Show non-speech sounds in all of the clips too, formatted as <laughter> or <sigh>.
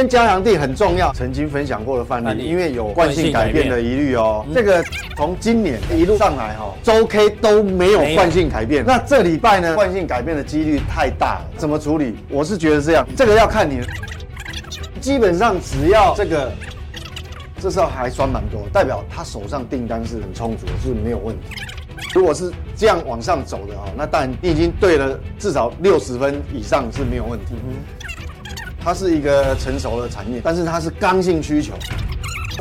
天加强錠很重要，曾经分享过的范例，因为有惯性改变的疑虑哦。这个从今年一路上来哈，周 K 都没有惯性改变。那这礼拜呢，惯性改变的几率太大了，怎么处理？我是觉得这样，这个要看你。基本上只要这个，这时候还算蛮多，代表他手上订单是很充足的，是没有问题。如果是这样往上走的哈，那当然你已经对了，至少六十分以上是没有问题。它是一个成熟的产业，但是它是刚性需求，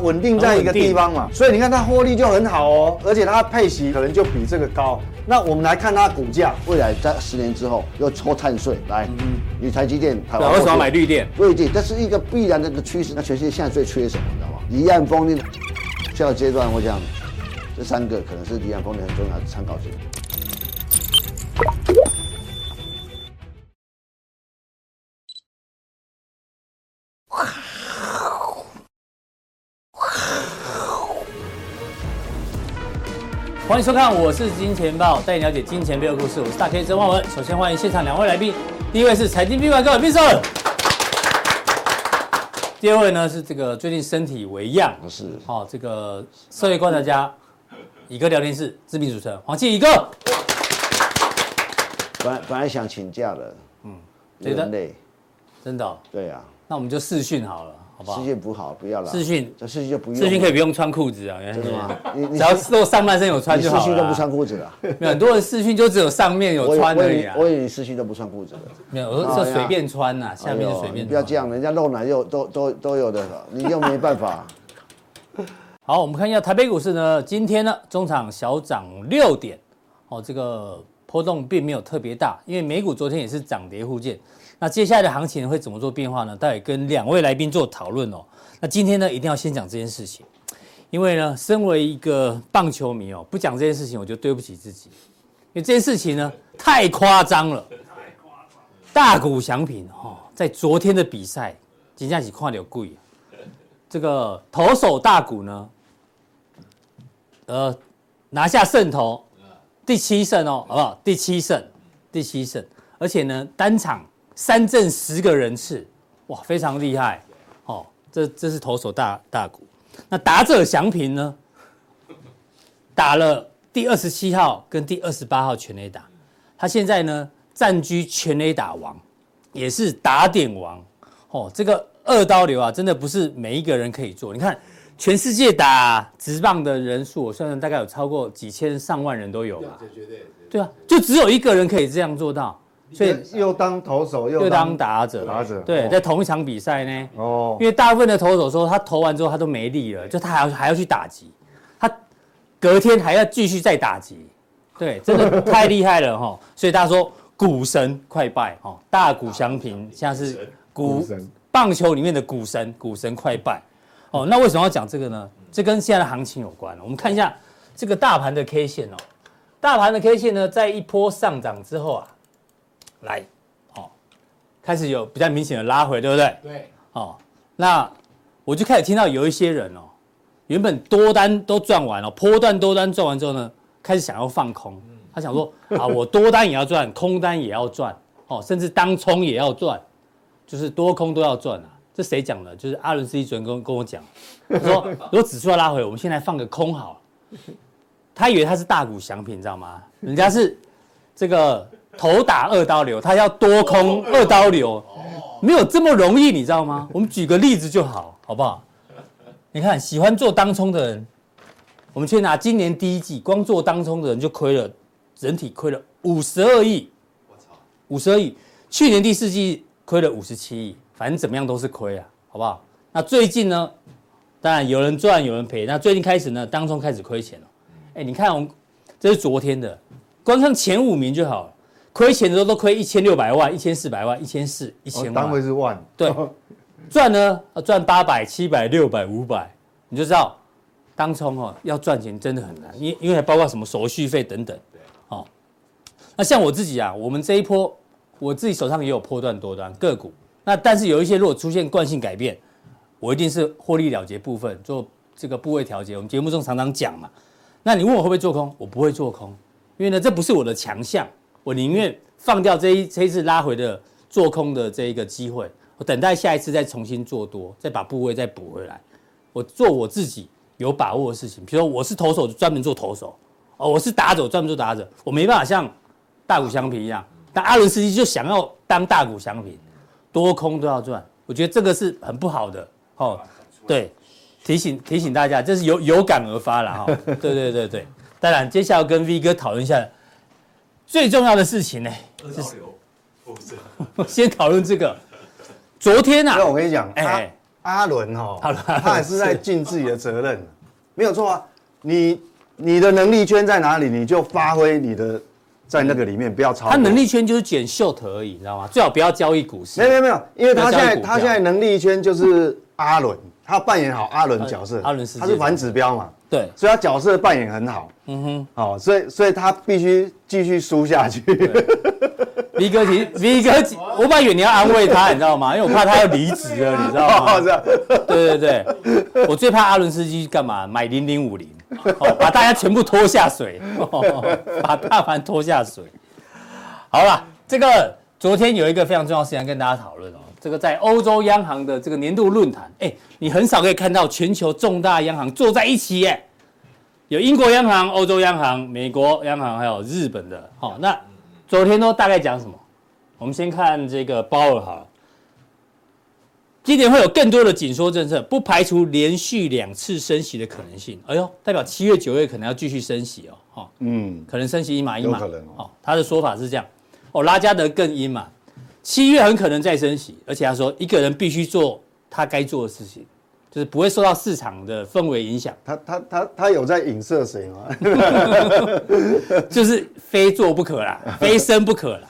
稳定在一个地方嘛，所以你看它获利就很好哦，而且它配息可能就比这个高。那我们来看它股价，未来在十年之后又抽碳税，来，你台积电，台湾为什么买绿电？绿电，这是一个必然的一个趋势。那全世界现在最缺什么，你知道吗？离岸风电。下个阶段我讲，这三个可能是离岸风电很重要的参考性。欢迎收看，我是金钱豹，带你了解金钱背后故事。我是大 K 曾焕文。首先欢迎现场两位来宾，第一位是财经 B 怪客宾胜，第二位呢是这个最近身体微恙，是好、哦、这个社会观察家，乙哥聊天室知名主持人黄庆乙哥。本来本来想请假的，嗯，有点累，真的、哦，对呀、啊，那我们就视讯好了。视讯不好，不要了。视讯，这视讯就不用。视讯可以不用穿裤子啊？真的吗？你你只要露上半身有穿就好了。视讯都不穿裤子了。没有很多人视讯就只有上面有穿而已啊。我以为你视讯都不穿裤子的。没有，我说是随便穿呐，下面就随便。不要这样，人家露奶又都都都有的，你又没办法。好，我们看一下台北股市呢，今天呢中场小涨六点，哦，这个波动并没有特别大，因为美股昨天也是涨跌互见。那接下来的行情会怎么做变化呢？待会跟两位来宾做讨论哦。那今天呢，一定要先讲这件事情，因为呢，身为一个棒球迷哦，不讲这件事情，我就对不起自己，因为这件事情呢，太夸张了。太夸张大谷翔平哦，在昨天的比赛，真的是看到鬼。这个投手大谷呢，呃，拿下胜投，第七胜哦，好不好？第七胜，第七胜，而且呢，单场三振十个人次，哇，非常厉害。哦这这是投手大大股，那打者祥平呢？打了第二十七号跟第二十八号全垒打，他现在呢占据全垒打王，也是打点王。哦，这个二刀流啊，真的不是每一个人可以做。你看，全世界打直棒的人数，我算算大概有超过几千上万人都有吧？对啊，就只有一个人可以这样做到。所以又当投手又当打者，打者对，在同一场比赛呢。哦，因为大部分的投手说他投完之后他都没力了，就他还要还要去打击，他隔天还要继续再打击，对，真的 <laughs> 太厉害了哈。所以大家说股神快败哈，大股祥平现在是股棒球里面的股神，股神快败。哦，那为什么要讲这个呢？这跟现在的行情有关。我们看一下这个大盘的 K 线哦，大盘的 K 线呢，在一波上涨之后啊。来，哦，开始有比较明显的拉回，对不对？对。哦，那我就开始听到有一些人哦，原本多单都赚完了，波段多单赚完之后呢，开始想要放空。他想说啊，我多单也要赚，空单也要赚，哦，甚至当冲也要赚，就是多空都要赚啊。这谁讲的？就是阿伦斯基主任跟跟我讲，他说 <laughs> 如果指数要拉回，我们现在放个空好了。他以为他是大股祥品，你知道吗？人家是这个。头打二刀流，他要多空二刀流，没有这么容易，你知道吗？我们举个例子就好，好不好？你看，喜欢做当冲的人，我们去拿今年第一季，光做当冲的人就亏了，整体亏了五十二亿。我操，五十二亿！去年第四季亏了五十七亿，反正怎么样都是亏啊，好不好？那最近呢？当然有人赚，有人赔。那最近开始呢，当冲开始亏钱了。哎，你看，我们这是昨天的，光看前五名就好了。亏钱的时候都亏一千六百万、一千四百万、一千四、一千万，单位是万。对，<laughs> 赚呢，赚八百、七百、六百、五百，你就知道，当冲哦要赚钱真的很难，因因为还包括什么手续费等等。对，哦，那像我自己啊，我们这一波，我自己手上也有波段多单个股，那但是有一些如果出现惯性改变，我一定是获利了结部分做这个部位调节。我们节目中常常讲嘛，那你问我会不会做空？我不会做空，因为呢这不是我的强项。我宁愿放掉这一这一次拉回的做空的这一个机会我等待下一次再重新做多，再把部位再补回来。我做我自己有把握的事情，比如说我是投手，专门做投手；哦，我是打者，专门做打者。我没办法像大谷翔平一样，但阿伦斯基就想要当大谷翔平，多空都要赚。我觉得这个是很不好的哦。对，提醒提醒大家，这是有有感而发了哈。对对对对，当然接下来跟 V 哥讨论一下最重要的事情呢。就是 <laughs> 先讨论这个。昨天啊，那我跟你讲，哎，阿伦哈，他也是在尽自己的责任，没有错啊。你你的能力圈在哪里，你就发挥你的，在那个里面不要超。他能力圈就是捡 short 而已，你知道吗？最好不要交易股市。没有没有没有，因为他现在他现在能力圈就是阿伦，他扮演好阿伦角色。阿伦是，他是反指标嘛？对，所以他角色扮演很好。嗯哼，哦，所以所以他必须继续输下去。V 哥其实，V 哥，我本来以为你要安慰他，你知道吗？因为我怕他要离职了，你知道吗？<laughs> 对对对，我最怕阿伦斯基干嘛？买零零五零，把大家全部拖下水，把大盘拖下水。好了，这个昨天有一个非常重要的事情跟大家讨论哦，这个在欧洲央行的这个年度论坛，哎，你很少可以看到全球重大央行坐在一起耶，有英国央行、欧洲央行、美国央行，还有日本的，好那。昨天都大概讲什么？我们先看这个鲍尔哈，今年会有更多的紧缩政策，不排除连续两次升息的可能性。哎呦，代表七月、九月可能要继续升息哦，哈，嗯，可能升息一码一码，可能哦。他的说法是这样，哦，拉加德更阴嘛，七月很可能再升息，而且他说一个人必须做他该做的事情。就是不会受到市场的氛围影响。他他他他有在影射谁吗？就是非做不可啦，<laughs> 非升不可啦。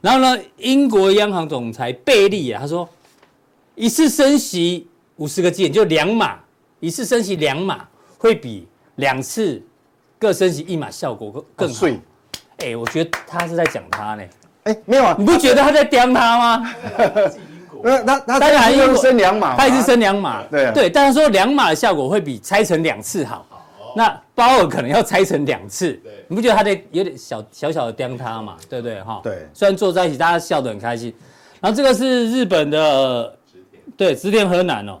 然后呢，英国央行总裁贝利啊，他说一次升息五十个基点就两码，一次升息两码会比两次各升息一码效果更更好。哎，我觉得他是在讲他呢。哎，没有啊，你不觉得他在刁他吗？<laughs> 那他他当然又升两码，他也是升两码，对对，但是说两码的效果会比拆成两次好。那包尔可能要拆成两次，你不觉得他在有点小小小的刁他嘛？对不对哈？对，虽然坐在一起大家笑得很开心。然后这个是日本的，对，直田河南哦，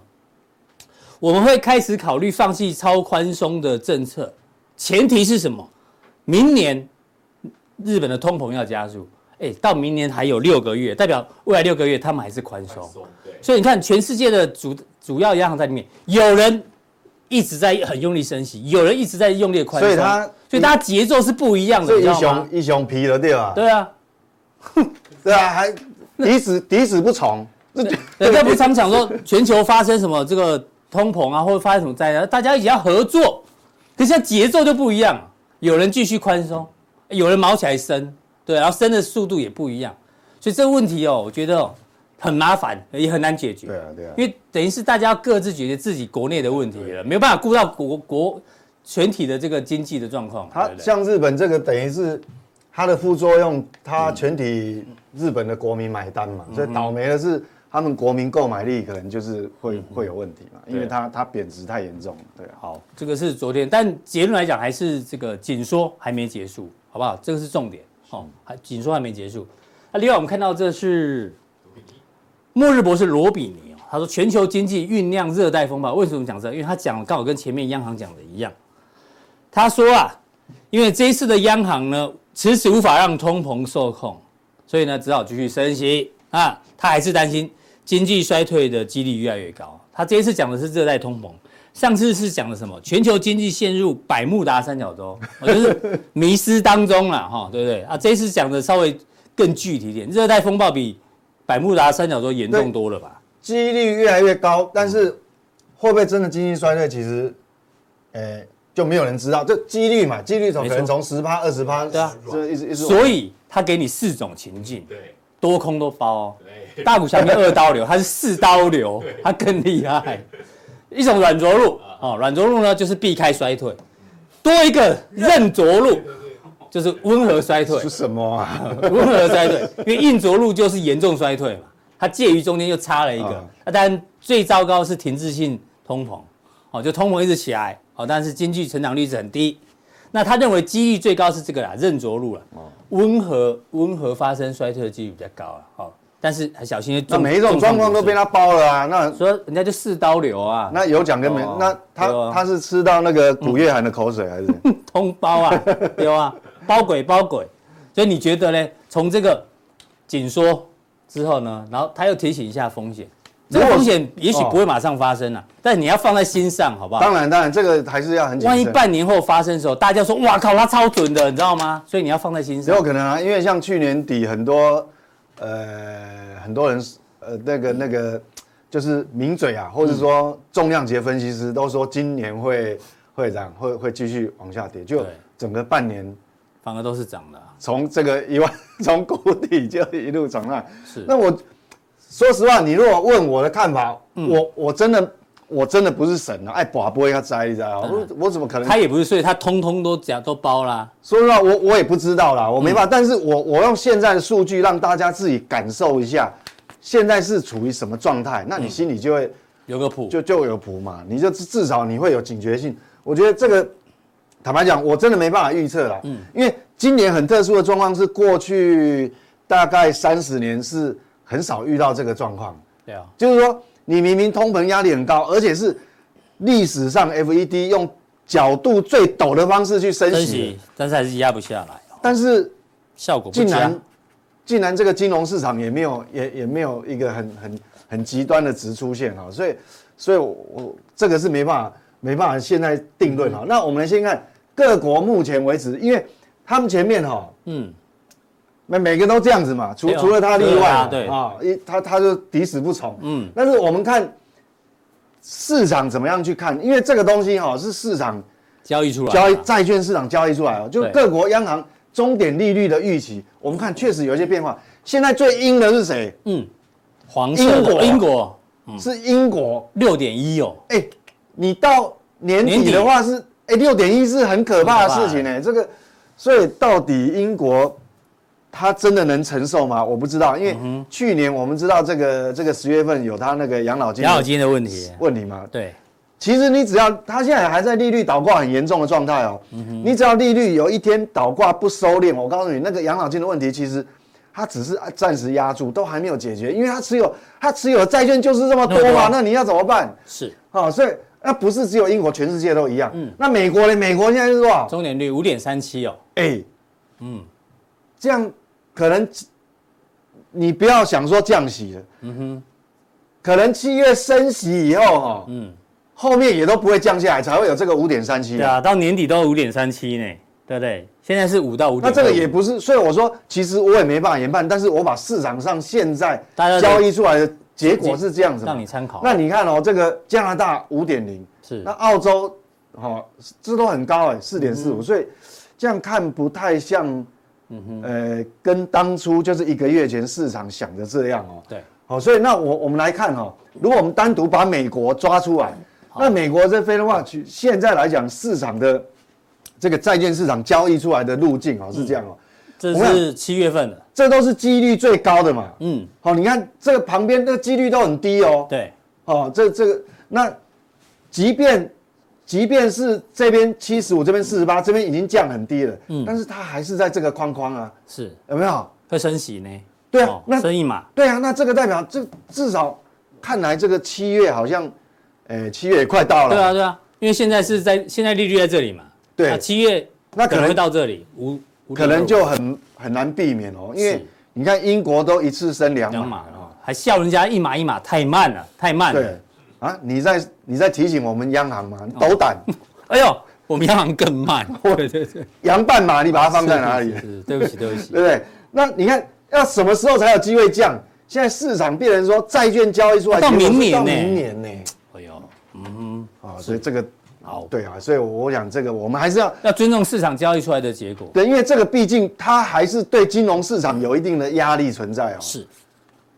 我们会开始考虑放弃超宽松的政策，前提是什么？明年日本的通膨要加速。哎，到明年还有六个月，代表未来六个月他们还是宽松。所以你看，全世界的主主要央行在里面，有人一直在很用力升息，有人一直在用力宽松。所以他，所以大家节奏是不一样的。一熊一熊皮了，对吧？对啊，<laughs> 对啊，还抵死抵死不从。<laughs> 人家不常讲说全球发生什么这个通膨啊，或者发生什么灾难，大家一起要合作。可是现在节奏就不一样，有人继续宽松，有人毛起来升。对，然后升的速度也不一样，所以这个问题哦，我觉得哦很麻烦，也很难解决。对啊，对啊，因为等于是大家要各自解决自己国内的问题了，没有办法顾到国国全体的这个经济的状况。它像日本这个，等于是它的副作用，它全体日本的国民买单嘛，所以倒霉的是他们国民购买力可能就是会会有问题嘛，因为它它贬值太严重。对，好，这个是昨天，但结论来讲还是这个紧缩还没结束，好不好？这个是重点。哦，还紧缩还没结束。那另外我们看到这是末日博士罗比尼哦，他说全球经济酝酿热带风暴。为什么讲这？因为他讲刚好跟前面央行讲的一样。他说啊，因为这一次的央行呢迟迟无法让通膨受控，所以呢只好继续升息啊。他还是担心经济衰退的几率越来越高。他这一次讲的是热带通膨。上次是讲的什么？全球经济陷入百慕达三角洲，就是迷失当中了，哈，对不对啊？这次讲的稍微更具体一点，热带风暴比百慕达三角洲严重多了吧？几率越来越高，但是会不会真的经济衰退？其实，呃，就没有人知道。这几率嘛，几率从可能从十趴、二十趴，对啊，这一直一直。所以他给你四种情境，对，多空都包哦。大股下面二刀流，他是四刀流，他更厉害。一种软着陆，哦，软着陆呢就是避开衰退，多一个韧着陆，就是温和衰退。是什么啊？<laughs> 温和衰退，因为硬着陆就是严重衰退嘛，它介于中间又差了一个。那当然最糟糕是停滞性通膨，哦，就通膨一直起来，哦，但是经济成长率是很低。那他认为几率最高是这个啦，韧着陆了，温和温和发生衰退的几率比较高了，哦，但是很小心。那每一种状况都被他包了啊，那所以人家就四刀流啊。那有奖跟没？那他他是吃到那个古月涵的口水还是？通包啊，<laughs> 有啊，包鬼包鬼。所以你觉得呢？从这个紧缩之后呢，然后他又提醒一下风险。这个风险也许不会马上发生啊，但你要放在心上，好不好？当然，当然，这个还是要很。万一半年后发生的时候，大家说哇靠，他超准的，你知道吗？所以你要放在心上。有可能啊，因为像去年底很多呃很多人呃那个那个就是名嘴啊，或者说重量级分析师都说今年会会涨，会会继续往下跌，就整个半年反而都是涨的，从这个一万 <laughs> 从谷底就一路涨上。是，那我。说实话，你如果问我的看法，嗯、我我真的我真的不是神啊，爱拔不会要摘一摘啊，我我怎么可能？他也不是，所以他通通都讲都包啦。说实话，我我也不知道啦，我没办法。嗯、但是我我用现在的数据让大家自己感受一下，现在是处于什么状态，那你心里就会、嗯、有个谱，就就有谱嘛，你就至少你会有警觉性。我觉得这个坦白讲，我真的没办法预测啦，嗯，因为今年很特殊的状况是过去大概三十年是。很少遇到这个状况，对啊，就是说你明明通膨压力很高，而且是历史上 FED 用角度最陡的方式去升息，但是还是压不下来。但是效果竟然竟然这个金融市场也没有也也没有一个很很很极端的值出现啊，所以所以我，我这个是没办法没办法现在定论啊。嗯、那我们来先看各国目前为止，因为他们前面哈，嗯。每每个都这样子嘛，除除了他例外啊，对。啊，一他他就抵死不从，嗯，但是我们看市场怎么样去看，因为这个东西哈是市场交易出来，交易债券市场交易出来哦，就各国央行终点利率的预期，我们看确实有一些变化。现在最阴的是谁？嗯，黄色英国，英国。是英国。六点一哦，哎，你到年底的话是哎六点一是很可怕的事情呢，这个，所以到底英国。他真的能承受吗？我不知道，因为去年我们知道这个这个十月份有他那个养老金养老金的问题问题嘛。对，其实你只要他现在还在利率倒挂很严重的状态哦，你只要利率有一天倒挂不收敛，我告诉你那个养老金的问题其实他只是暂时压住，都还没有解决，因为他持有他持有的债券就是这么多嘛，那你要怎么办？是啊，所以那不是只有英国，全世界都一样。嗯，那美国呢？美国现在是多少？中年率五点三七哦。哎，嗯，这样。可能你不要想说降息了，嗯哼，可能七月升息以后哈，嗯，后面也都不会降下来，才会有这个五点三七。对啊，到年底都五点三七呢，对不对？现在是五到五点。那这个也不是，所以我说，其实我也没办法研判，但是我把市场上现在交易出来的结果是这样子，让你参考。那你看哦，这个加拿大五点零，是，那澳洲，哈，这都很高哎，四点四五，所以这样看不太像。嗯哼，呃，跟当初就是一个月前市场想的这样哦。对，好，所以那我我们来看哈，如果我们单独把美国抓出来，那美国这非的话，现在来讲市场的这个债券市场交易出来的路径哦是这样哦。这是七月份的，这都是几率最高的嘛。嗯，好，你看这个旁边那个几率都很低哦。对，哦，这这个那即便。即便是这边七十五，这边四十八，这边已经降很低了，嗯，但是它还是在这个框框啊，是。有没有？会升息呢？对啊，那升一码，对啊，那这个代表这至少看来这个七月好像，诶，七月也快到了，对啊，对啊，因为现在是在现在利率在这里嘛，对，七月那可能会到这里，五可能就很很难避免哦，因为你看英国都一次升两码。了，还笑人家一码一码太慢了，太慢了。啊，你在你在提醒我们央行吗？斗胆！<laughs> 哎呦，我们央行更慢。<laughs> 对对对，羊半马，你把它放在哪里？是，对不起，对不起，<laughs> 对不对？那你看要什么时候才有机会降？现在市场变成说债券交易出来到明年呢？明年呢？哎呦，嗯啊，所以这个好对啊，所以我想这个我们还是要要尊重市场交易出来的结果。对，因为这个毕竟它还是对金融市场有一定的压力存在哦。是。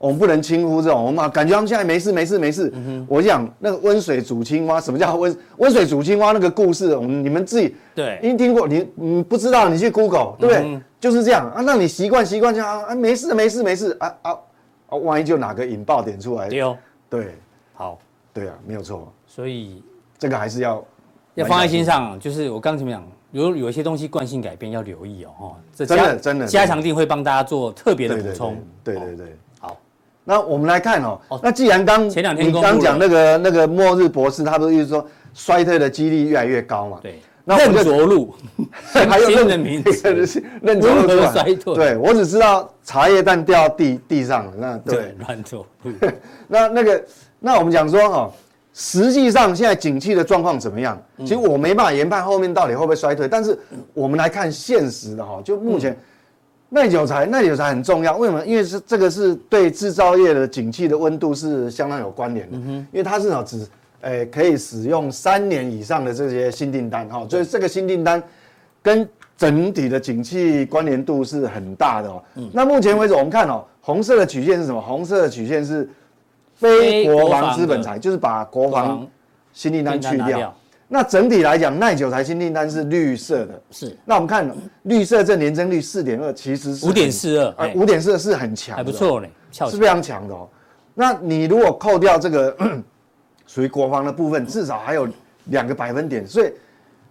我们不能轻忽这种，我们感觉他们现在没事没事没事。我讲那个温水煮青蛙，什么叫温温水煮青蛙？那个故事，我们你们自己对，因为听过你你不知道，你去 Google，对不对？嗯、就是这样啊，让你习惯习惯这样啊，没事没事没事啊啊啊，万一就哪个引爆点出来，对哦，对，好，对啊，没有错。所以这个还是要要放在心上，就是我刚才讲，有有一些东西惯性改变要留意哦，哈，这真的真的加强定会帮大家做特别的补充，对对对。那我们来看哦，那既然刚前两天你刚讲那个那个末日博士，他不是意思说衰退的几率越来越高嘛？对，那任着陆，<laughs> 还有新的名字，任着陆衰退。对，我只知道茶叶蛋掉地地上了，那对乱做。<laughs> 那那个，那我们讲说哈，实际上现在景气的状况怎么样？其实我没办法研判后面到底会不会衰退，但是我们来看现实的哈，就目前。耐久材，耐久材很重要。为什么？因为是这个是对制造业的景气的温度是相当有关联的。因为它是哦，只诶可以使用三年以上的这些新订单哈，所以这个新订单跟整体的景气关联度是很大的哦。嗯，那目前为止，我们看哦，红色的曲线是什么？红色的曲线是非国防资本财，就是把国防新订单去掉。那整体来讲，耐久材新订单是绿色的，是。那我们看绿色这年增率四点二，其实是五点四二，哎，五点四二是很强，还不错嘞，是非常强的哦。那你如果扣掉这个 <coughs> 属于国防的部分，至少还有两个百分点。所以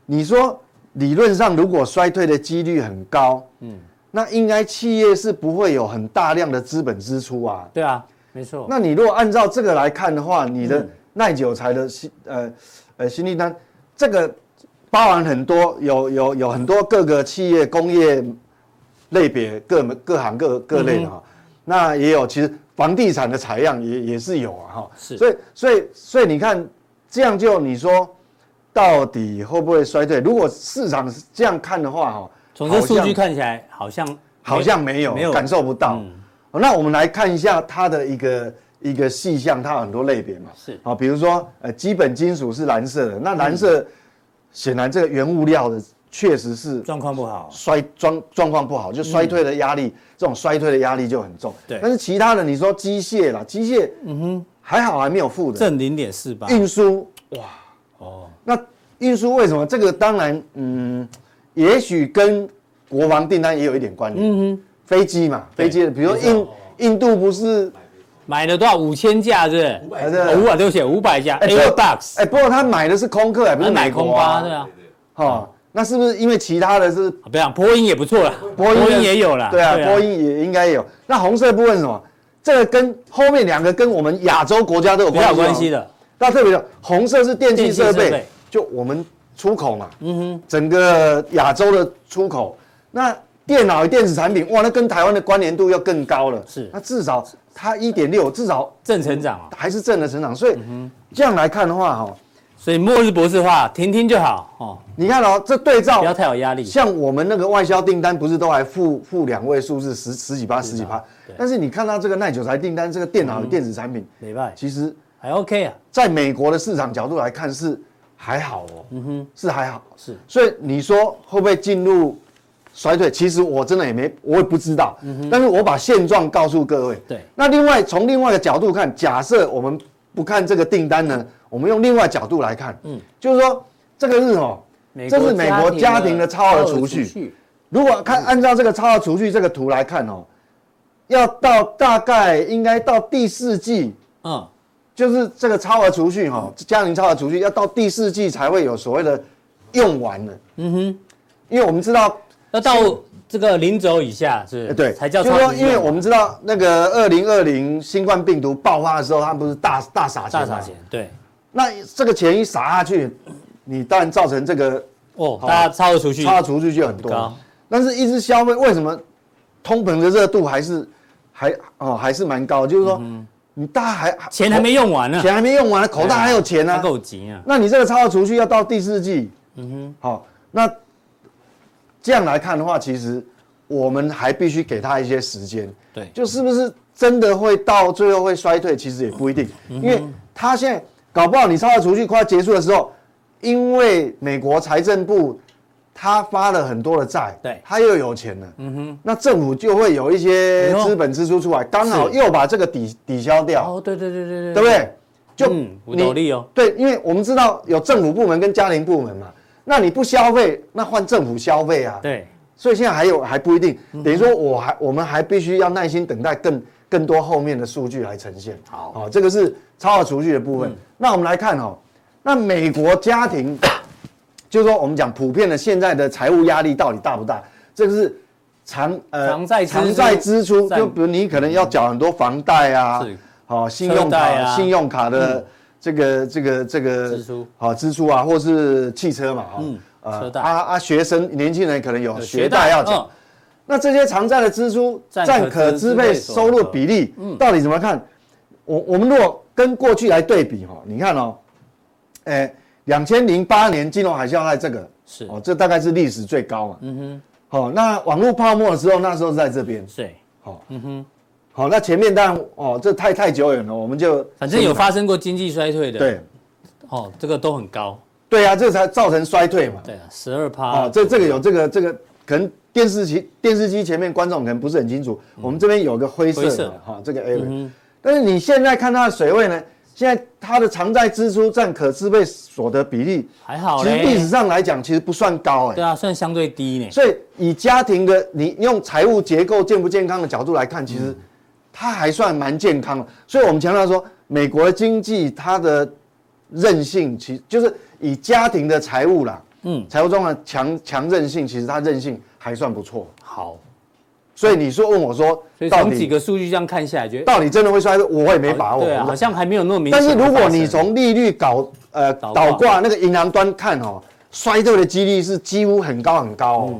你说理论上如果衰退的几率很高，嗯，那应该企业是不会有很大量的资本支出啊。对啊，没错。那你如果按照这个来看的话，你的耐久材的新呃呃新订单。这个包含很多，有有有很多各个企业工业类别各各行各各类的哈，那也有其实房地产的采样也也是有啊哈，是，所以所以所以你看这样就你说到底会不会衰退？如果市场是这样看的话哈，从这数据看起来好像好像没有没有感受不到。那我们来看一下它的一个。一个细项，它有很多类别嘛，是。啊，比如说，呃，基本金属是蓝色的，那蓝色显然这个原物料的确实是状况不好，衰状状况不好，就衰退的压力，嗯、这种衰退的压力就很重。对，但是其他的，你说机械啦，机械，嗯哼，还好还没有负的，正零点四八。运输，哇，哦，那运输为什么？这个当然，嗯，也许跟国防订单也有一点关联。嗯哼，飞机嘛，飞机的，比如说印印度不是。买了多少？五千架是不是？五百架，五百对不起，五百架。哎，不过他买的是空客，不是买空巴，对啊。好，那是不是因为其他的是？不要，波音也不错啦，波音也有啦。对啊，波音也应该有。那红色部分是什么？这个跟后面两个跟我们亚洲国家都有关系的。那特别的，红色是电器设备，就我们出口嘛。嗯哼。整个亚洲的出口，那电脑与电子产品，哇，那跟台湾的关联度要更高了。是。那至少。它一点六，至少正成长啊，还是正的成长。所以这样来看的话，哈，所以末日博士的话，听听就好哦。你看哦，这对照不要太有压力。像我们那个外销订单，不是都还负负两位数字，十十几趴，十几趴。但是你看到这个耐久材订单，这个电脑电子产品，没办法，其实还 OK 啊。在美国的市场角度来看是还好哦，嗯哼，是还好，是。所以你说会不会进入？衰退，其实我真的也没，我也不知道。嗯哼。但是我把现状告诉各位。对。那另外从另外一个角度看，假设我们不看这个订单呢，我们用另外角度来看。嗯。就是说，这个是什么？这是美国家庭的超额储蓄。如果看按照这个超额储蓄这个图来看哦，要到大概应该到第四季，嗯，就是这个超额储蓄哈，家庭超额储蓄要到第四季才会有所谓的用完了。嗯哼。因为我们知道。要到这个零轴以下是，对，才叫。就是说，因为我们知道那个二零二零新冠病毒爆发的时候，他们不是大大撒钱，大撒钱，对。那这个钱一撒下去，你当然造成这个哦，大家超额储蓄，超额储蓄就很多。但是，一直消费为什么通膨的热度还是还哦还是蛮高？就是说，你大家还钱还没用完呢，钱还没用完，口袋还有钱呢，够急啊。那你这个超额储蓄要到第四季，嗯哼，好，那。这样来看的话，其实我们还必须给他一些时间。对，就是不是真的会到最后会衰退，其实也不一定。因为他现在搞不好，你超额储蓄快要结束的时候，因为美国财政部他发了很多的债，对，他又有钱了。嗯哼，那政府就会有一些资本支出出来，刚好又把这个抵抵消掉。哦，对对对对对，对不对？就五斗笠哦。对，因为我们知道有政府部门跟家庭部门嘛。那你不消费，那换政府消费啊？对，所以现在还有还不一定，等于说我还我们还必须要耐心等待更更多后面的数据来呈现。好，好，这个是超额储蓄的部分。嗯、那我们来看哦，那美国家庭，<coughs> 就是说我们讲普遍的现在的财务压力到底大不大？这个是偿呃偿债偿债支出，就比如你可能要缴很多房贷啊，好信用卡信用卡的这个这个这个支出，好支出啊，或是汽车嘛，哈，呃啊啊学生年轻人可能有学贷要缴，那这些偿债的支出占可支配收入比例到底怎么看？我我们如果跟过去来对比哈，你看哦，哎，两千零八年金融海啸在这个是哦，这大概是历史最高嘛。嗯哼。好，那网络泡沫的时候，那时候是在这边。对。好，嗯哼。好，那前面当然哦，这太太久远了，我们就反正有发生过经济衰退的。对。哦，这个都很高。对啊，这才造成衰退嘛。对啊，十二趴。哦，这这个有这个这个，可能电视机电视机前面观众可能不是很清楚，我们这边有个灰色的哈，这个 area。但是你现在看它的水位呢？现在它的偿债支出占可支配所得比例还好，其实历史上来讲，其实不算高哎。对啊，算相对低呢。所以以家庭的你用财务结构健不健康的角度来看，其实它还算蛮健康的。所以我们强调说，美国的经济它的韧性，其实就是以家庭的财务啦，嗯，财务状况强强韧性，其实它韧性还算不错。好。所以你说问我说，从几个数据这样看下来，觉得到底真的会衰退，我也没把握。对啊，好像还没有那么明显。但是如果你从利率搞呃倒挂那个银行端看哦，衰退的几率是几乎很高很高哦。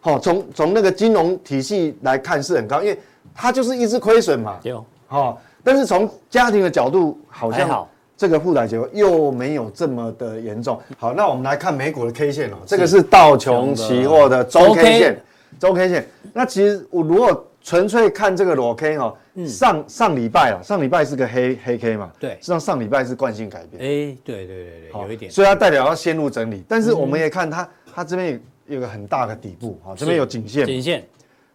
好，从从那个金融体系来看是很高，因为它就是一直亏损嘛。有。好，但是从家庭的角度，好像这个负债结构又没有这么的严重。好，那我们来看美股的 K 线哦，这个是道琼期货的周 K 线。周 K 线，那其实我如果纯粹看这个裸 K 哈，上上礼拜啊，上礼拜是个黑黑 K 嘛，对，实际上上礼拜是惯性改变，哎，对对对对，有一点，所以它代表要陷入整理，但是我们也看它，它这边有有个很大的底部啊，这边有颈线，颈线，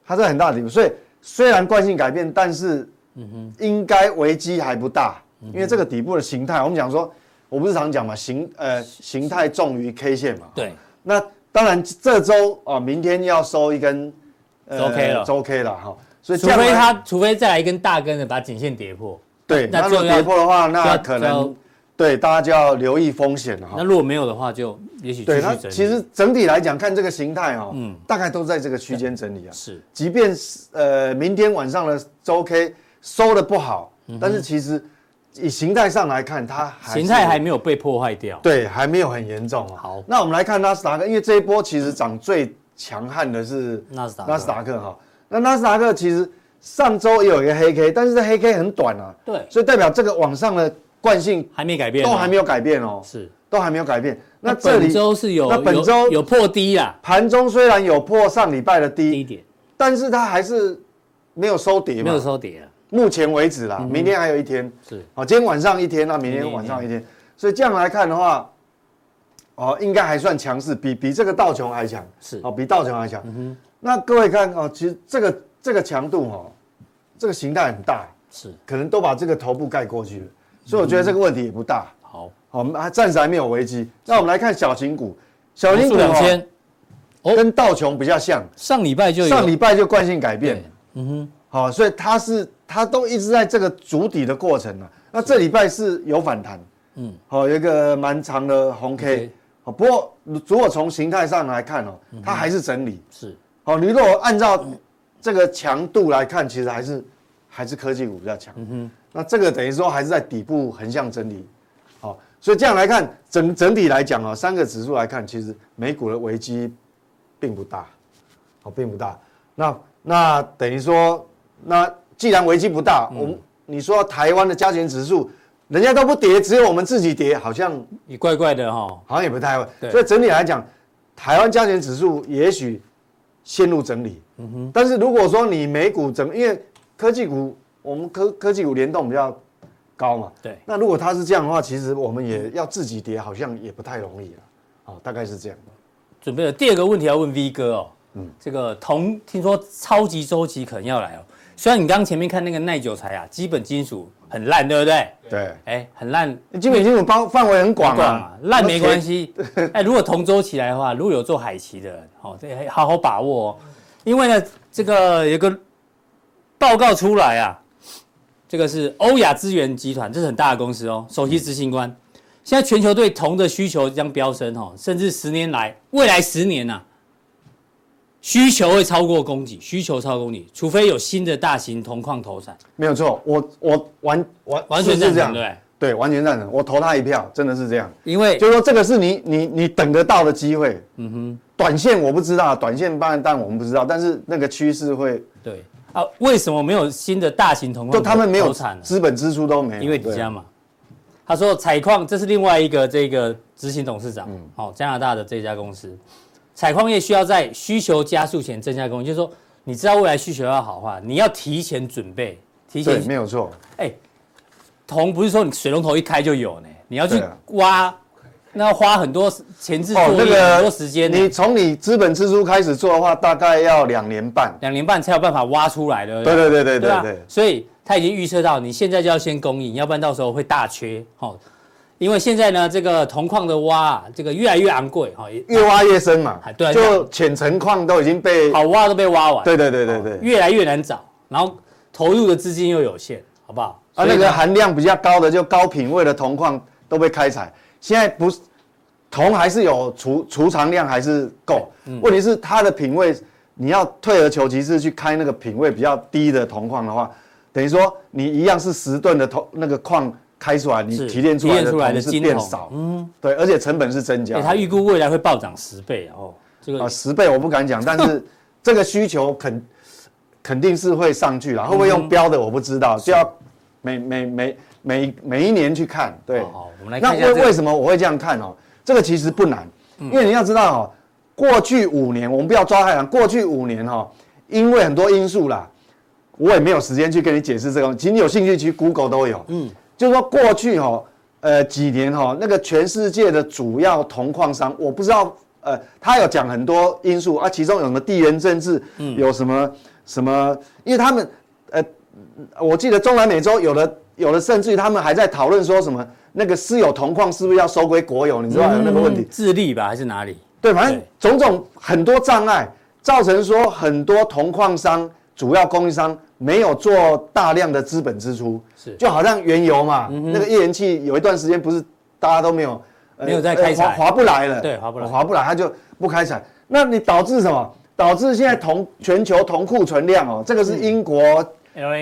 它是很大的底部，所以虽然惯性改变，但是嗯哼，应该危机还不大，因为这个底部的形态，我们讲说，我不是常讲嘛，形呃形态重于 K 线嘛，对，那。当然，这周啊，明天要收一根，周 K 了，周 K 了哈。所以除非它，除非再来一根大根的把颈线跌破。对，那如果跌破的话，那可能对大家就要留意风险了哈。那如果没有的话，就也许对它其实整体来讲，看这个形态哦，嗯，大概都在这个区间整理啊。是，即便是呃明天晚上的周 K 收的不好，但是其实。以形态上来看，它形态还没有被破坏掉，对，还没有很严重啊。好，那我们来看纳斯达克，因为这一波其实涨最强悍的是纳斯达纳斯达克哈。那纳斯达克其实上周也有一个黑 K，但是这黑 K 很短啊，对，所以代表这个往上的惯性还没改变，都还没有改变哦，是，都还没有改变。那这里本周是有，那本周有破低呀，盘中虽然有破上礼拜的低点，但是它还是没有收跌，没有收跌啊。目前为止啦，明天还有一天。是。好，今天晚上一天，那明天晚上一天，所以这样来看的话，哦，应该还算强势，比比这个道琼还强，是。哦，比道琼还强。那各位看哦，其实这个这个强度哦，这个形态很大，是。可能都把这个头部盖过去了，所以我觉得这个问题也不大。好，好，我们还暂时还没有危机。那我们来看小型股，小型股两千，跟道琼比较像，上礼拜就上礼拜就惯性改变，嗯哼，好，所以它是。它都一直在这个筑底的过程呢、啊。那这礼拜是有反弹，嗯，好，有一个蛮长的红 K，好，不过如果从形态上来看哦，它还是整理，是，好，你如果按照这个强度来看，其实还是还是科技股比较强，嗯哼，那这个等于说还是在底部横向整理，好，所以这样来看整整体来讲啊，三个指数来看，其实美股的危机并不大，哦，并不大，那那等于说那。既然危机不大，我们你说台湾的加权指数，人家都不跌，只有我们自己跌，好像也怪怪的哈，好像也不太会。所以整体来讲，台湾加权指数也许陷入整理。嗯哼。但是如果说你美股整，因为科技股我们科科技股联动比较高嘛，对。那如果它是这样的话，其实我们也要自己跌，好像也不太容易了。好，大概是这样。准备了第二个问题要问 V 哥哦。嗯。这个铜听说超级周期可能要来哦。虽然你刚刚前面看那个耐久材啊，基本金属很烂，对不对？对，哎，很烂。基本金属包范围很广啊，烂没关系。<laughs> 哎，如果同周期来的话，如果有做海奇的，好，这好好把握哦。因为呢，这个有个报告出来啊，这个是欧亚资源集团，这是很大的公司哦。首席执行官，现在全球对铜的需求将飙升哦，甚至十年来，未来十年呐、啊。需求会超过供给，需求超过供给，除非有新的大型铜矿投产。没有错，我我完完完全是这样，对对，完全赞成，我投他一票，真的是这样。因为就是说这个是你你你等得到的机会。嗯哼，短线我不知道，短线当然但我们不知道，但是那个趋势会。对啊，为什么没有新的大型铜矿？就他们没有产，资本支出都没有。因为底下嘛，他说采矿这是另外一个这个执行董事长，好、嗯，加拿大的这家公司。采矿业需要在需求加速前增加供应，就是说，你知道未来需求要好的话，你要提前准备，提前。对，没有错。哎，铜不是说你水龙头一开就有呢，你要去挖，啊、那要花很多前置作业，哦那个、很多时间。你从你资本支出开始做的话，大概要两年半，两年半才有办法挖出来的。对对对对对。所以他已经预测到，你现在就要先供应，要不然到时候会大缺。哦因为现在呢，这个铜矿的挖，这个越来越昂贵，哈，越挖越深嘛，对，就浅层矿都已经被好挖都被挖完，对对对对对，越来越难找，然后投入的资金又有限，好不好？啊，那个含量比较高的，就高品位的铜矿都被开采，现在不是铜还是有储储藏量还是够，问题是它的品位，你要退而求其次去开那个品位比较低的铜矿的话，等于说你一样是十吨的铜那个矿。开出来，你提炼出来的铜是变少，嗯，对，而且成本是增加。欸、他预估未来会暴涨十倍哦，这个啊十倍我不敢讲，但是 <laughs> 这个需求肯肯定是会上去了，会不会用标的我不知道，就要每每每每每一年去看。对，好，我们来看一下、这个。那为为什么我会这样看哦？这个其实不难，因为你要知道哦，过去五年我们不要抓太阳，过去五年哈，因为很多因素啦，我也没有时间去跟你解释这个，其实你有兴趣去 Google 都有，嗯。就是说过去哈，呃几年哈，那个全世界的主要铜矿商，我不知道，呃，他有讲很多因素啊，其中有什么地缘政治，嗯，有什么什么，因为他们，呃，我记得中南美洲有的有的甚至于他们还在讨论说什么那个私有铜矿是不是要收归国有，你知道有那个问题？智利吧还是哪里？对，反正种种很多障碍，造成说很多铜矿商主要供应商。没有做大量的资本支出，是就好像原油嘛，嗯、那个页岩气有一段时间不是大家都没有，呃、没有在开采，划、呃、不来了，对，划不来，划不来，它就不开采。那你导致什么？导致现在铜全球铜库存量哦，这个是英国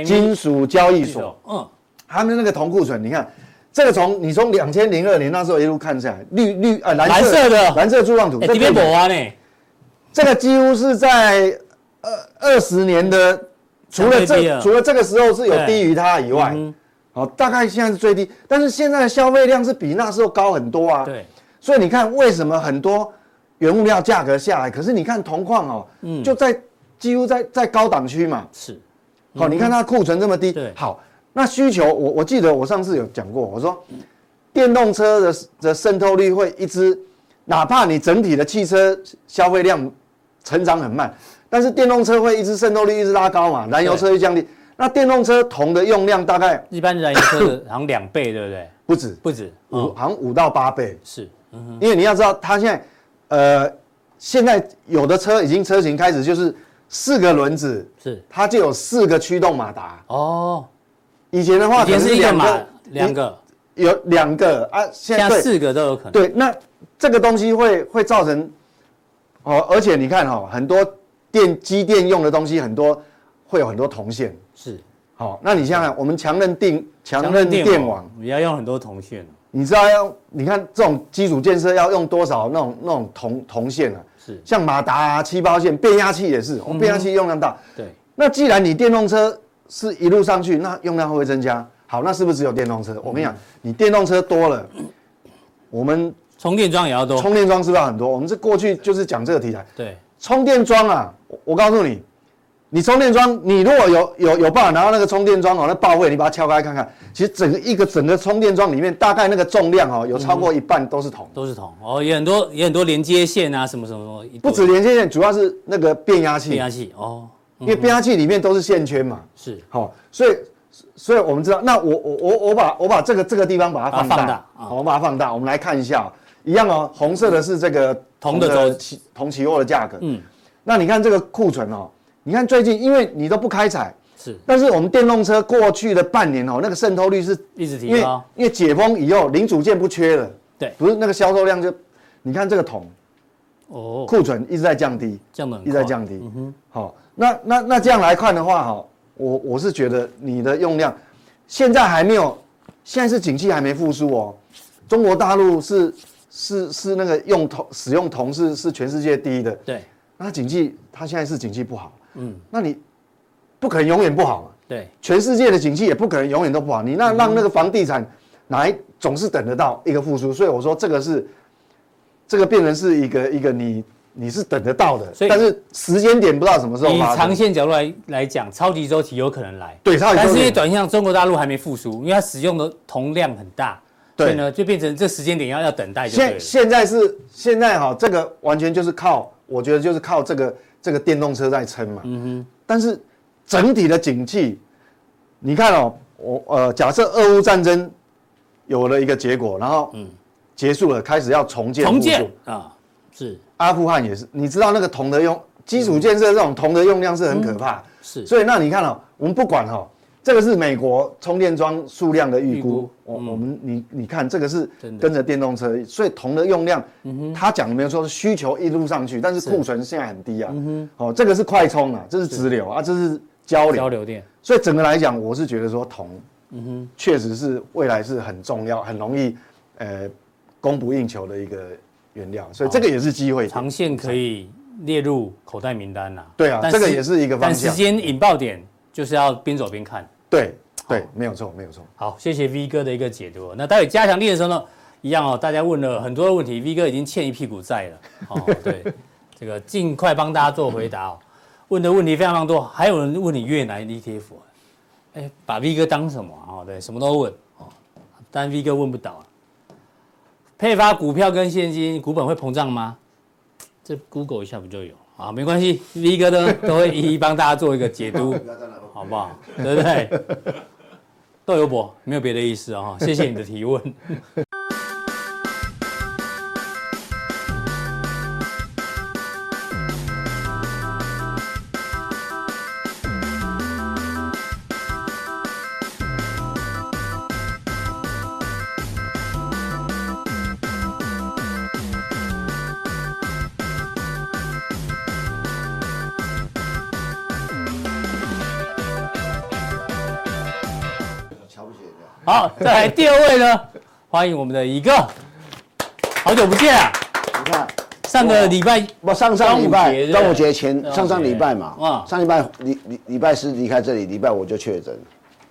金属交易所，嗯，他们那个铜库存，你看这个从你从两千零二年那时候一路看下来，绿绿呃蓝色，蓝色的蓝色柱状图，这边没挖呢，这个几乎是在二二十年的。除了这，除了这个时候是有低于它以外，好，大概现在是最低。但是现在的消费量是比那时候高很多啊。对，所以你看为什么很多原物料价格下来，可是你看铜矿哦，就在几乎在在高档区嘛。是，好，你看它库存这么低。对，好，那需求我我记得我上次有讲过，我说电动车的的渗透率会一直，哪怕你整体的汽车消费量成长很慢。但是电动车会一直渗透率一直拉高嘛，燃油车会降低。那电动车铜的用量大概一般燃油车的好像两倍，对不对？<coughs> 不止，不止，五好像五到八倍。是，因为你要知道，它现在，呃，现在有的车已经车型开始就是四个轮子，是，它就有四个驱动马达。哦，以前的话可能是两个，两个有两个啊，现在四个都有可能。对，那这个东西会会造成，哦，而且你看哈，很多。电机电用的东西很多，会有很多铜线。是，好，那你想想，我们强韧电强韧电网，你要用很多铜线。你知道要，你看这种基础建设要用多少那种那种铜铜线啊？是，像马达啊、七八线、变压器也是，我们变压器用量大。对，那既然你电动车是一路上去，那用量会不会增加？好，那是不是只有电动车？我跟你讲，你电动车多了，我们充电桩也要多，充电桩是不是很多？我们这过去就是讲这个题材。对。充电桩啊，我告诉你，你充电桩，你如果有有有办法拿到那个充电桩哦，那报废，你把它敲开看看，其实整个一个整个充电桩里面，大概那个重量哦，有超过一半都是铜，都是铜。哦，也很多也很多连接线啊，什么什么什么，不止连接线，主要是那个变压器，变压器哦，因为变压器里面都是线圈嘛，是。好，所以所以我们知道，那我我我我把我把这个这个地方把它放大，我们把它放大，我们来看一下。一样哦，红色的是这个铜的期铜期货的价格。嗯，那你看这个库存哦，你看最近因为你都不开采，是，但是我们电动车过去的半年哦，那个渗透率是一直提高，因为解封以后零组件不缺了，对，不是那个销售量就，你看这个桶，哦，库存一直在降低，降的一直在降低。嗯哼，好，那那那这样来看的话，哈，我我是觉得你的用量现在还没有，现在是景气还没复苏哦。中国大陆是是是那个用铜使用铜是是全世界第一的，对。那景气它现在是景气不好，嗯，那你不可能永远不好嘛，对。全世界的景气也不可能永远都不好，你那让那个房地产来总是等得到一个复苏，所以我说这个是。这个变成是一个一个你你是等得到的，所以但是时间点不知道什么时候。以长线角度来来讲，超级周期有可能来。对。但是因为短线中国大陆还没复苏，因为它使用的铜量很大，对所以呢就变成这时间点要要等待就。现现在是现在哈，这个完全就是靠，我觉得就是靠这个这个电动车在撑嘛。嗯哼。但是整体的景气，你看哦，我呃假设俄乌战争有了一个结果，然后嗯。结束了，开始要重建。重建啊，是阿富汗也是，你知道那个铜的用基础建设这种铜的用量是很可怕。是，所以那你看哦，我们不管哈，这个是美国充电桩数量的预估。我我们你你看这个是跟着电动车，所以铜的用量，他讲的没有说是需求一路上去，但是库存现在很低啊。哦，这个是快充啊，这是直流啊，这是交流。交流电。所以整个来讲，我是觉得说铜，嗯哼，确实是未来是很重要，很容易，呃。供不应求的一个原料，所以这个也是机会，长线可以列入口袋名单呐。对啊，这个也是一个方向。但时间引爆点就是要边走边看。对对，没有错，没有错。好，谢谢 V 哥的一个解读。那待会加强力的时候呢，一样哦，大家问了很多的问题，V 哥已经欠一屁股债了。哦，<laughs> 对，这个尽快帮大家做回答哦。问的问题非常非常多，还有人问你越南 ETF，哎，把 V 哥当什么啊？对，什么都问哦，但 V 哥问不倒。配发股票跟现金，股本会膨胀吗？这 Google 一下不就有啊？没关系，V 哥呢都会一一帮大家做一个解读，<laughs> 好不好？对不对？<laughs> 豆油伯没有别的意思啊，谢谢你的提问。好，再来第二位呢，欢迎我们的一个，好久不见啊！你看上个礼拜不上上礼拜端午节前上上礼拜嘛，啊，上礼拜礼礼礼拜四离开这里，礼拜五就确诊。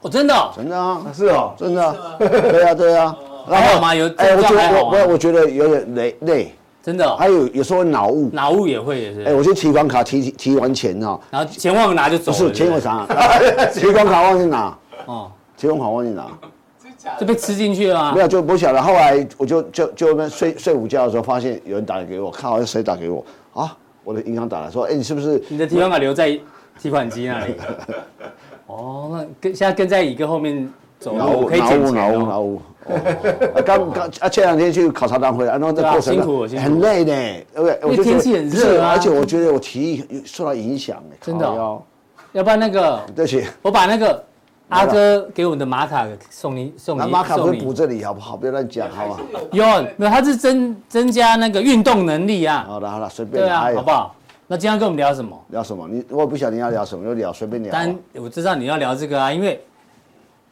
哦，真的？真的啊？是哦，真的。对啊，对啊。<laughs> 还好吗？有哎，我觉得我我我觉得有点累累，真的。还有有时候脑雾，脑雾也会也是。哎，我就提款卡提提完钱哦，然后钱忘了拿就走了。不是钱我啥？<laughs> 提款卡忘记拿。哦，提款卡忘记拿。就被吃进去了吗？没有，就不晓得。后来我就就就那睡睡午觉的时候，发现有人打来给我，看好像谁打给我啊？我的银行打来说，哎，你是不是？你的提款卡留在提款机那里。<laughs> 哦，那跟现在跟在乙哥后面走路可以捡钱。劳务劳务哦。刚刚啊，前两天去考察单回来，然后这过程很累的，对不对？因为天气很热啊，而且我觉得我体力受到影响。真的。要不然那个，对不起，我把那个。阿哥给我们的玛卡送你送你，玛卡不是补这里好不好？不要乱讲好不好？有没有？它是增增加那个运动能力啊。好了好了，随便。对啊，好不好？那今天跟我们聊什么？聊什么？你我也不晓得你要聊什么，就聊随便聊。但我知道你要聊这个啊，因为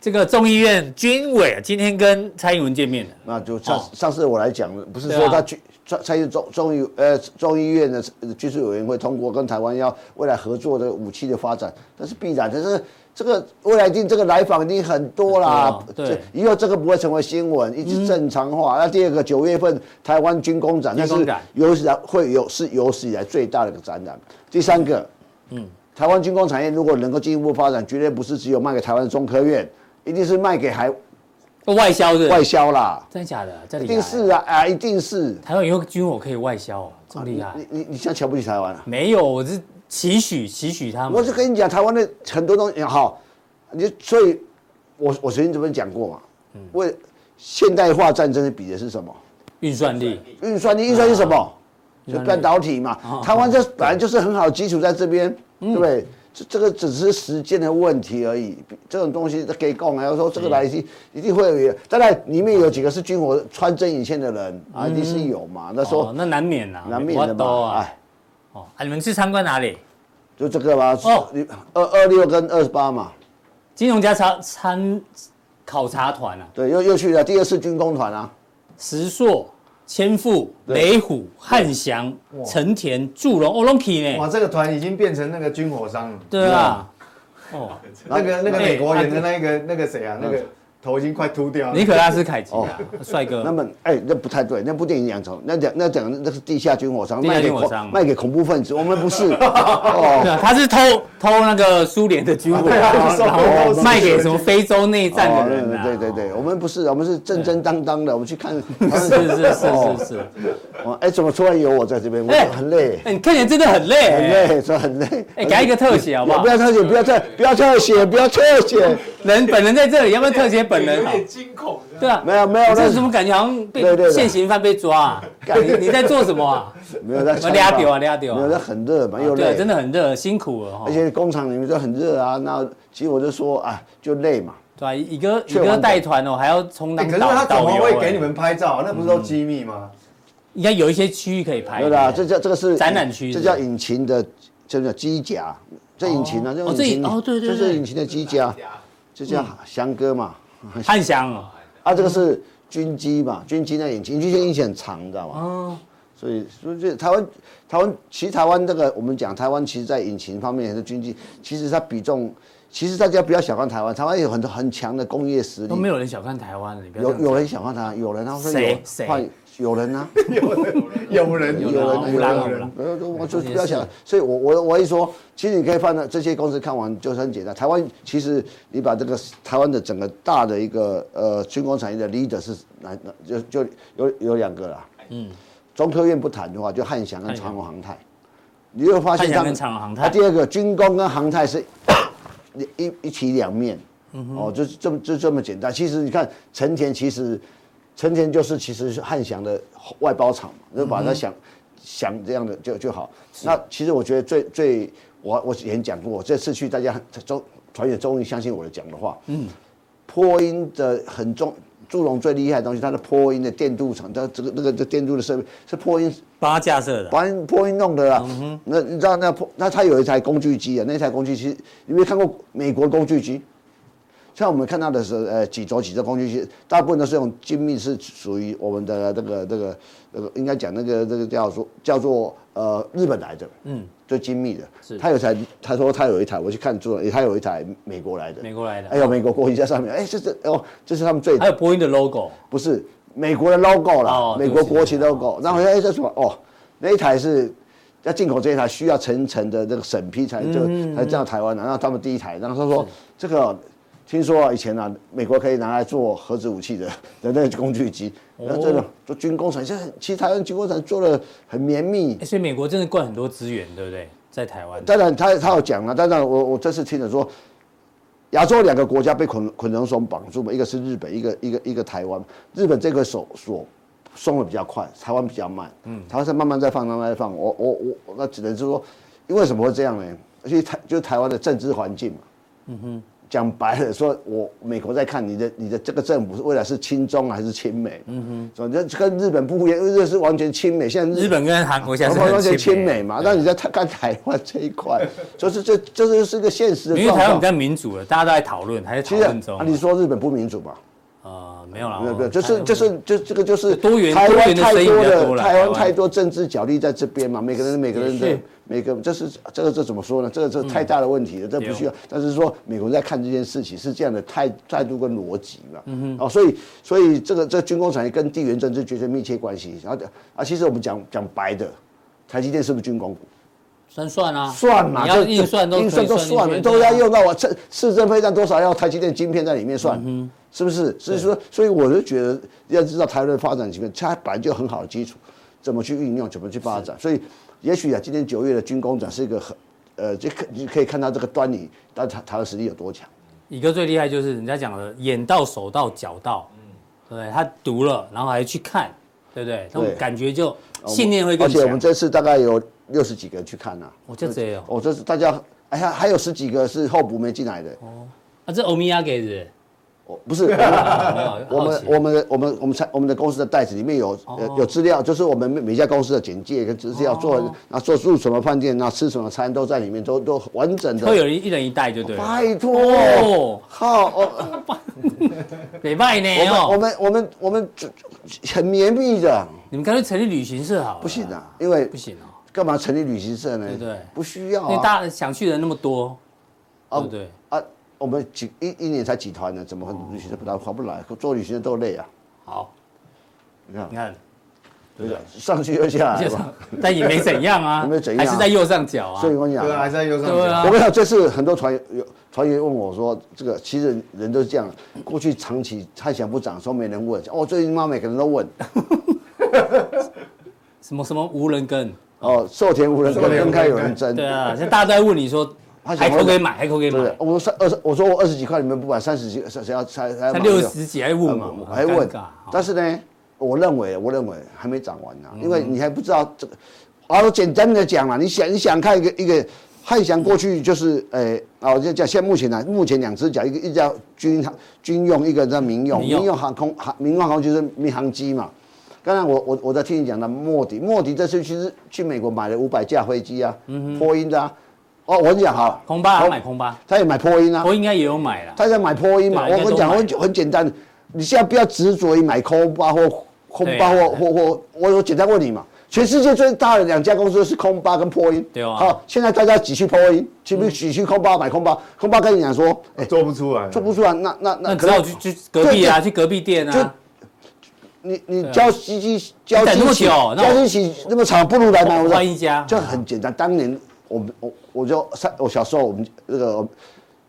这个众议院军委今天跟蔡英文见面了。那就上上次我来讲的，不是说他军蔡蔡英众众议呃众议院的军事委员会通过跟台湾要未来合作的武器的发展，那是必然，但是。这个未来一定这个来访一定很多啦，对，以后这个不会成为新闻，一直正常化。那第二个九月份台湾军工展，那是有史以来会有是有史以来最大的一个展览。第三个，嗯，台湾军工产业如果能够进一步发展，绝对不是只有卖给台湾中科院，一定是卖给还外销的，外销啦，真的假的？这一定是啊啊，一定是。台湾以后军火可以外销，这么厉害？你你你现在瞧不起台湾啊？没有，我是。期许期许他们，我是跟你讲，台湾的很多东西好，你所以，我我曾经这边讲过嘛，嗯，为现代化战争比的是什么？运算力，运算力，运算力是什么？就半导体嘛。台湾这本来就是很好的基础在这边，对不对？这这个只是时间的问题而已。这种东西可以讲，还有说这个来一定一定会有。当然里面有几个是军火穿针引线的人啊，一定是有嘛。那说那难免啊，难免的嘛。哎，哦，你们去参观哪里？就这个吧。哦，二二六跟二十八嘛。金融家参参考察团啊。对，又又去了第二次军工团啊。石硕。千富、雷虎、汉翔、成田、祝融、欧隆 K 呢？哇，这个团已经变成那个军火商了。对啊，哦，那个那个美国演的那个那个谁啊？那个。头已经快秃掉了。尼可拉斯凯奇啊，帅哥。那么，哎，那不太对，那部电影讲成那讲那讲那是地下军火商，地下军火商卖给恐怖分子，我们不是。<laughs> 哦，他是偷偷那个苏联的军火，<laughs> 然后卖给什么非洲内战的人。对对对，我们不是，我们是正正当当的，我们去看。是是是是是。哎，怎么突然有我在这边？我很累。哎，你看起来真的很累。很累，说很累。哎，给一个特写好不好？不要特写，不要特，不要特写，不要特写。人本人在这里，要不要特写本人？有点惊恐。对啊，没有没有，这是什么感觉？好像被现行犯被抓啊。<laughs> 你你在做什么啊？没有在。我俩丢啊俩丢啊。没有在很热嘛，又累。对，真的很热，辛苦了哈。而且工厂里面都很热啊，那其实我就说啊，就累嘛。对啊，一个一个带团哦，还要充当导导游。可是他怎么会给你们拍照？那不是都机密吗？应该有一些区域可以拍。对啦，这叫这个是展览区，这叫引擎的，这叫机甲。这引擎啊，这引擎哦，对对，这是引擎的机甲，这叫翔哥嘛。汉翔啊，这个是军机嘛，军机那引擎，军机引擎很长，你知道吗？哦，所以所以这台湾台湾其实台湾这个我们讲台湾，其实在引擎方面还是军机，其实它比重，其实大家不要小看台湾，台湾有很多很强的工业实力。都没有人小看台湾，有有人小看台湾，有人他说谁谁。有人 <laughs> 呢，有人，有人，有人，有人，我就不要想，所以我我我一说，其实你可以放到这些公司看完就是很简单。台湾其实你把这个台湾的整个大的一个呃军工产业的 leader 是哪就就有有两个啦。嗯，中科院不谈的话，就汉翔跟长荣航太，你会发现他们。长荣航太。第二个军工跟航太是一一体两面。嗯哦，就是这么就这么简单。其实你看成田，其实。成田就是其实是汉翔的外包厂嘛，就把它想想这样的就就好。那其实我觉得最最我我以前讲过，这次去大家终团员终于相信我的讲的话。嗯。波音的很重，祝融最厉害的东西，它的波音的电镀厂，它这个那个这电镀的设备是波音帮他架设的，帮波音弄的啦。那你知道那波那它有一台工具机啊，那台工具机你没有看过美国工具机？像我们看到的是，呃，几轴几轴工具机，大部分都是用精密，是属于我们的这个这个这个，应该讲那个这个叫做叫做呃日本来的，嗯，最精密的。是。他有台，他说他有一台，我去看做，他有一台美国来的。美国来的。哎呦，美国国旗在上面，哎，这是哦，这是他们最。还有波音的 logo。不是，美国的 logo 啦，哦、美国国旗 logo。然后哎，这什么？哦，那一台是要进口这一台，需要层层的这个审批才就才进到台湾的。然后他们第一台，然后他说这个。听说啊，以前啊，美国可以拿来做核子武器的 <laughs> 的那个工具机，那真的做军工厂，现在其实台湾军工厂做的很绵密，所以美国真的灌很多资源，对不对？在台湾，当然他他有讲了，当然我我这次听了说，亚洲两个国家被捆捆绳绳绑住嘛，一个是日本，一个一个一个台湾，日本这个手锁松的比较快，台湾比较慢，嗯，台湾是慢慢在放，慢慢在放，我我我那只能是说，因为什么会这样呢？而且台就是台湾的政治环境嘛，嗯哼。讲白了，说我美国在看你的，你的这个政府是未来是亲中还是亲美？嗯哼，说这跟日本不一样，因为这是完全亲美。现在日本跟韩国现在完全亲美嘛？那你在看台湾这一块，就是这这就是一个现实的状况。因为台湾比较民主了，大家都在讨论，还在讨论中。你说日本不民主吧？呃，没有了，没有没有，就是就是就这个就是多元台湾太多的台湾太多政治角力在这边嘛，每个人每个人的。每个这是这个这怎么说呢？这个这太大的问题了，这不需要。但是说美国在看这件事情是这样的态态度跟逻辑嘛。嗯哼。哦，所以所以这个这军工产业跟地缘政治绝对密切关系。然后啊，其实我们讲讲白的，台积电是不是军工股？算算啊，算嘛，你要硬算都硬算都算了，都要用到我这四针飞弹多少要台积电晶片在里面算，是不是？所以说，所以我就觉得要知道台湾的发展情况，它本来就很好的基础，怎么去运用，怎么去发展，所以。也许啊，今天九月的军工展是一个很，呃，就可你可以看到这个端倪，但台台湾实力有多强。一个最厉害就是人家讲的眼到手到脚到，嗯，对，他读了，然后还去看，对不对？那种感觉就信念会更强。而且我们这次大概有六十几个人去看呐，我就这样，我这是大家。哎呀，还有十几个是候补没进来的。哦，啊，这欧米亚给的。哦，不是，<laughs> 我们我们我们我们才我们的公司的袋子里面有有有资料，就是我们每每家公司的简介跟资料做，那做住什么饭店，那吃什么餐都在里面，都都完整的。会有人一人一袋就对了。拜托，好哦，礼 <laughs> 拜呢？我们我们我们很绵密的。你们干脆成立旅行社好了。不行啊，因为不行哦。干嘛成立旅行社呢？对对，不需要。因为大家想去的人那么多，对不对？啊。我们几一一年才几团呢？怎么旅行社不来划不来？做旅行社都累啊。好，你看，你看，对的，上去又下来，<laughs> 但也没怎样啊，<laughs> 没怎样，还是在右上角啊。所以我跟你讲，对啊，还是在右上角。我跟你讲，这次很多船有船员问我说，这个其实人都是这样，过去长期太想不涨，说没人问。哦，最近妈每个人都问，<laughs> 什么什么无人跟哦，寿田无人跟分开有人争。对啊，现在大家都在问你说。还可以买，还可以买。我说三二十，我说我二十几块，你们不买三十几，谁要才才才六十几还问我？还问。但是呢，我认为，我认为还没涨完呢，因为你还不知道这个。啊，我简单的讲嘛，你想你想看一个一个汉翔过去就是，诶，啊，我就讲现在目前呢，目前两只脚，一个一叫军航军用，一个叫民用，民用航空航民用航空就是民航机嘛。刚才我我我在听你讲的莫迪，莫迪这次其实去美国买了五百架飞机啊，波音的啊。哦，我跟你讲哈，空巴他买空巴，他也买波音啊，波音应该也有买了，他在买波音嘛。我跟你讲，很很简单，你现在不要执着于买空巴或空巴或或或，我我简单问你嘛，全世界最大的两家公司是空巴跟波音，对啊。好，现在大家挤去波音，去不挤去空巴买空巴？空巴跟你讲说，哎，做不出来，做不出来，那那那可能去去隔壁啊，去隔壁店啊。你你交机机交机器交机器那么长，不如来买我换一家，就很简单，当年。我们我我就三我小时候我们那个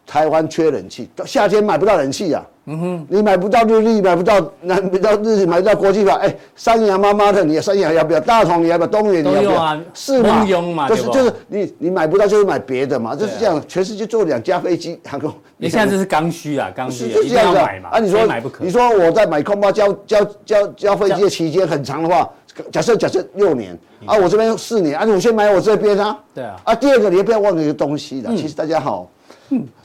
台湾缺冷气，到夏天买不到冷气啊。嗯哼，你买不到日立，买不到买不到日立，买不到国际法。哎，三洋妈妈的，你三洋要不要？大同你要不要？东元你要不要？是嘛？就是就是你你买不到就是买别的嘛，就是这样。全世界坐两架飞机航空，你现在这是刚需啊，刚需一定要买嘛。啊，你说你说我在买空包交交交交飞机的期间很长的话。假设假设六年啊，我这边四年啊，你先买我这边啊。对啊。啊，第二个你也不要忘了一个东西的，其实大家好，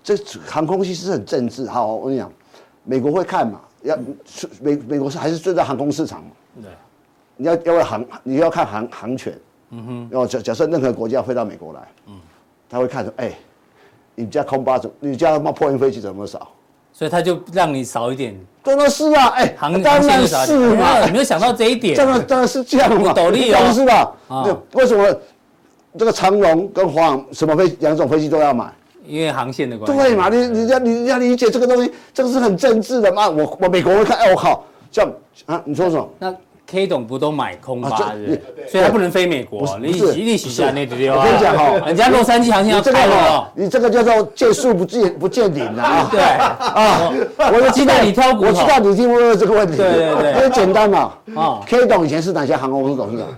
这航空其实是很政治。好，我跟你讲，美国会看嘛，要美美国是还是最大航空市场嘛。对。你要要航，你要看航航权。嗯哼。然后假假设任何国家飞到美国来，嗯，他会看说，哎，你家空巴怎，你家那破运飞机怎么少？所以他就让你少一点。真的是啊，哎，航当然是嘛，没有想到这一点。真的当然是这样嘛，斗笠哦，是吧？啊，为什么这个长龙跟华航什么飞两种飞机都要买？因为航线的关系。对嘛，你你要你要理解这个东西，这个是很政治的嘛。我我美国会看，哎，我靠，这样啊，你说什么？那。K 董不都买空巴，所以他不能飞美国。你你洗下那对我跟你讲哈，人家洛杉矶航线要开了，你这个叫做见树不见不见林啊。对啊，我就知道你挑骨头，我知道你听不懂这个问题。对对对，很简单嘛。啊，K 董以前是哪家航空公司董事长？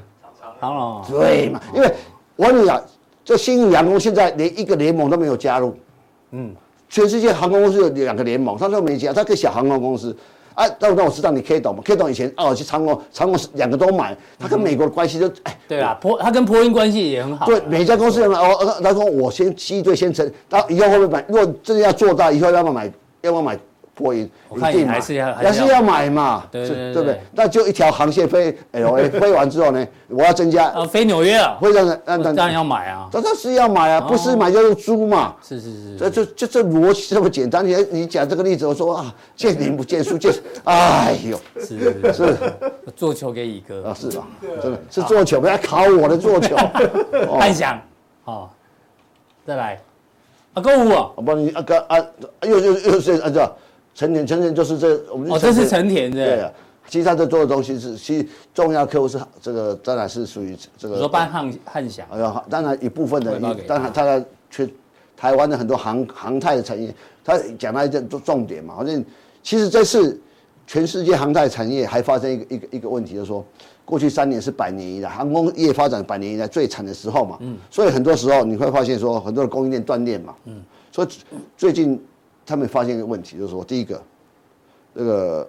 长龙。对嘛，因为我跟你讲，这新宇航空现在连一个联盟都没有加入。嗯，全世界航空公司有两个联盟，他说没加，他个小航空公司。哎，那那我知道你 K 董嘛？K 董以前哦，去长隆，长隆是两个都买，他跟美国的关系就哎，对啊，波他跟波音关系也很好。对，每家公司都买哦，他说我先积队先成，他以后会不会买？如果真的要做大，以后要不要买？要不要买？波音，我看你还是要还是要。买嘛，对对不对？那就一条航线飞 LA，<laughs> 飞完之后呢，我要增加呃，飞纽约啊，会让人让当然要买啊，当然是要买啊，不是买就是租嘛，是是是，这就就这逻辑这么简单。你你讲这个例子，我说啊，见林不见树，见 <laughs> 哎呦，是是。<laughs> 是，做球给乙哥。啊，是吧？真的是做球，不要考我的做球，幻想，好，再来。啊，购物啊，我帮你啊哥啊，又又又是按照。成田，成田就是这我们哦，这是成田的。对啊，其实他在做的东西是，其实重要客户是这个，当然是属于这个。说办汉汉翔。哎呀，当然一部分的，当然他的去台湾的很多航航太的产业，他讲到一个重点嘛，好像其实这次全世界航太产业还发生一个一个一个问题，就是说过去三年是百年以来航空业发展百年以来最惨的时候嘛。嗯。所以很多时候你会发现说很多的供应链断裂嘛。嗯。所以最近。他们发现一个问题，就是说，第一个，那个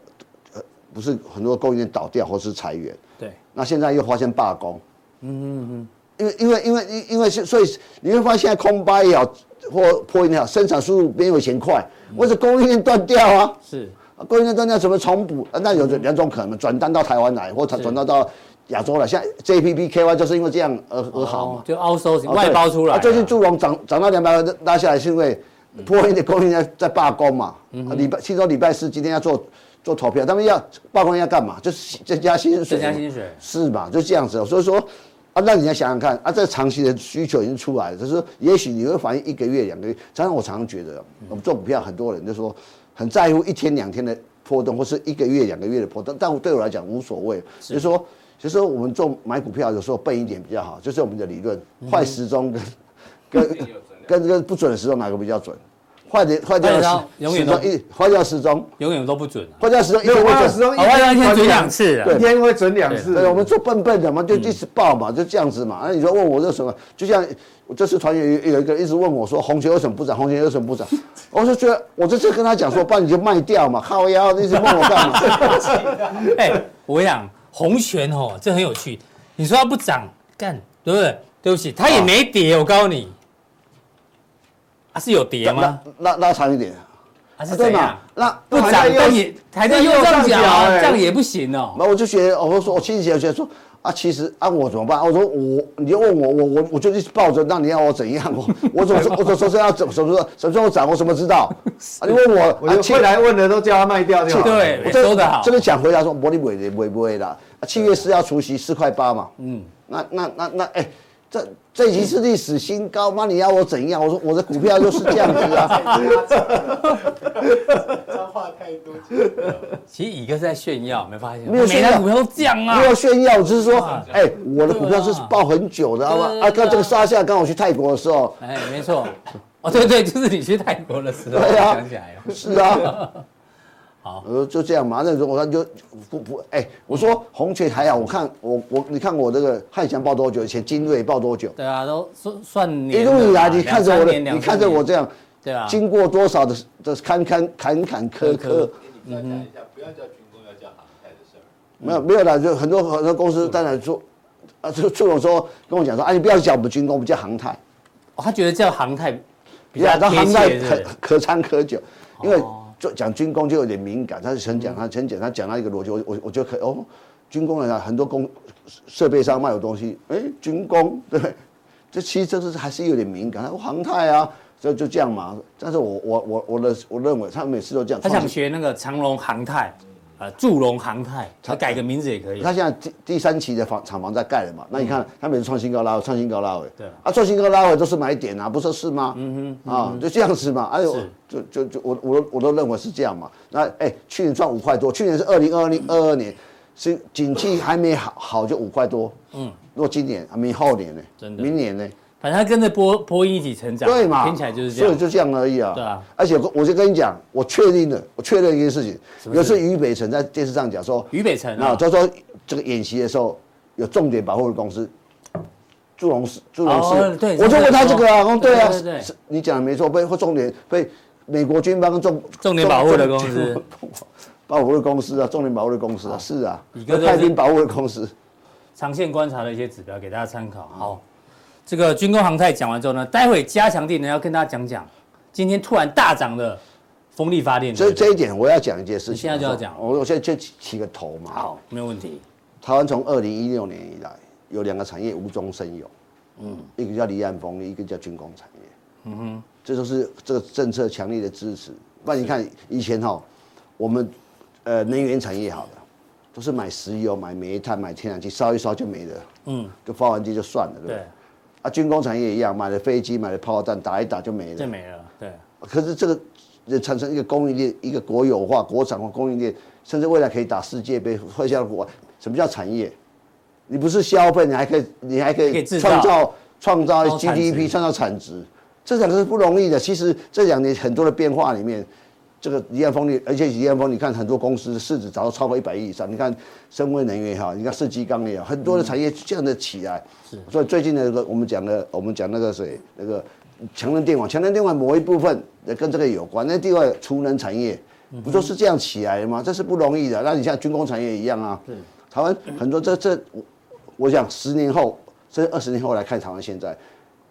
呃，不是很多供应链倒掉或是裁员，对。那现在又发现罢工，嗯嗯嗯。因为因为因为因因为是所以你会发现现在空巴也好，或破音也好，生产速度没有以前快，或者供应链断掉啊。是，供应链断掉怎么重补？那有两种可能，转单到台湾来，或者转到到亚洲来。像 JPPKY 就是因为这样而而好嘛，就 outsourcing 外包出来。最近祝融涨涨到两百块拉下来，是因为波音的供应在在罢工嘛。礼拜听说礼拜四今天要做做投票，他们要罢工要干嘛？就是增加薪水。增加薪水是嘛？就这样子。所以说。啊，那你要想想看，啊，这长期的需求已经出来了，就是说也许你会反映一个月、两个月。常常我常常觉得，我们做股票，很多人就说很在乎一天两天的波动，或是一个月、两个月的波动，但对我来讲无所谓。就是说，就是说我们做买股票有时候笨一点比较好，就是我们的理论，坏时钟跟跟跟跟不准的时钟哪个比较准？坏的坏掉时永远都一坏掉时钟永远都不准，坏掉时钟一天会准时钟，坏掉一天准两次，一天会准两次。对，我们做笨笨的嘛，就一直报嘛，就这样子嘛。那你说问我这什么？就像我这次团员有有一个人一直问我说，红球为什么不涨？红球为什么不涨？<laughs> 我就觉得我这次跟他讲说，不然你就卖掉嘛，靠腰，一直问我干嘛？<laughs> 哎，我跟你讲红权哦，这很有趣。你说它不涨，干对不对？对不起，它也没跌，我告诉你。它是有跌吗？拉拉长一点，还是怎样？那不涨，但也还在右上角，这样也不行哦。那我就觉得，我说我心里觉得说啊，其实啊，我怎么办？我说我，你就问我，我我我就一直抱着，那你要我怎样？我我怎么我怎么说要怎什么时候什么时候涨？我怎么知道？你问我，<laughs> 我就未来问的都叫他卖掉就好。对，我说的好。这个讲回答说，不会不会不会不会的。七月四要除息四块八嘛。嗯，那那那那哎。这这已经是历史新高吗？你要我怎样？我说我的股票就是这样子啊。脏话太多。其实乙哥是在炫耀，没发现？没有炫耀，股票都降啊。没有炫耀，只是说，哎，我的股票是抱很久的，好吧？啊，看这个沙下，刚好去泰国的时候。哎，没错。哦，对对，就是你去泰国的时候。对啊。想起来了。是啊。好，呃，就这样嘛。那时候我看就不不，哎、欸，我说红权还好，我看我我你看我这个汉翔报多久？以前精锐报多久？对啊，都算算一路以来，你看着我的，你看着我这样，对啊，经过多少的的坎坎坎坎坷坷。嗯哼，不要叫军工，要叫航太的事儿。没有没有啦，就很多很多公司当然说，啊，就就我说跟我讲说，啊，你不要叫我们军工，我们叫航太。哦，他觉得叫航太比较贴切，可可长可久，因为。就讲军工就有点敏感，他是很讲他很讲他讲到一个逻辑，我我我觉得可以哦，军工人啊，很多工设备上卖有东西，哎，军工对，这其实这是还是有点敏感，航太啊，就就这样嘛。但是我我我我的我认为他每次都这样，他想学那个长隆航太。呃，祝融航太，他改个名字也可以。他现在第第三期的房厂房在盖了嘛？那你看，他每次创新高拉，创新高拉回。对。啊，创新高拉回都是买点啊，不是是吗？嗯哼。啊，就这样子嘛。哎呦，就就就我我都我都认为是这样嘛。那哎，去年赚五块多，去年是二零二零二二年，是景气还没好好就五块多。嗯。如果今年还没后年呢？真的。明年呢？反正他跟着波波音一起成长，对嘛？听起来就是这样，所以就这样而已啊。对啊，而且我就跟你讲，我确定了，我确认一件事？情。有次于北辰在电视上讲说，于北辰啊，他说这个演习的时候有重点保护的公司，祝融是祝融是，对，我就问他这个啊，对啊，你讲的没错，被或重点被美国军方重重点保护的公司，保护的公司啊，重点保护的公司啊，是啊，太平保护的公司，长线观察的一些指标给大家参考，好。这个军工航太讲完之后呢，待会加强电呢要跟大家讲讲，今天突然大涨的风力发电。所以这一点我要讲一件事情。现在就要讲，我我现在就起个头嘛。好，没有问题。台湾从二零一六年以来，有两个产业无中生有，嗯，一个叫离岸风力，一个叫军工产业。嗯哼，这都是这个政策强力的支持。不然你看以前哈，我们呃能源产业好的，都是买石油、买煤炭、买天然气，烧一烧就没了。嗯，就发完机就算了，对不对？啊，军工产业一样，买了飞机，买了炮弹，打一打就没了，就没了。对。可是这个产生一个供应链，一个国有化、国产化供应链，甚至未来可以打世界杯，会像国。什么叫产业？你不是消费，你还可以，你还可以创造创造 GDP，创造产值，这两个是不容易的。其实这两年很多的变化里面。这个离岸风力，而且离岸风，你看很多公司的市值早就超过一百亿以上。你看深威能源也好，你看世纪钢也好，很多的产业这样的起来。是，所以最近的那个我们讲的，我们讲那个谁，那个强能电网，强能电网某一部分也跟这个有关。那另外储能产业不都是这样起来的吗？这是不容易的。那你像军工产业一样啊。对。台湾很多这这，我我想十年后甚至二十年后来看台湾现在，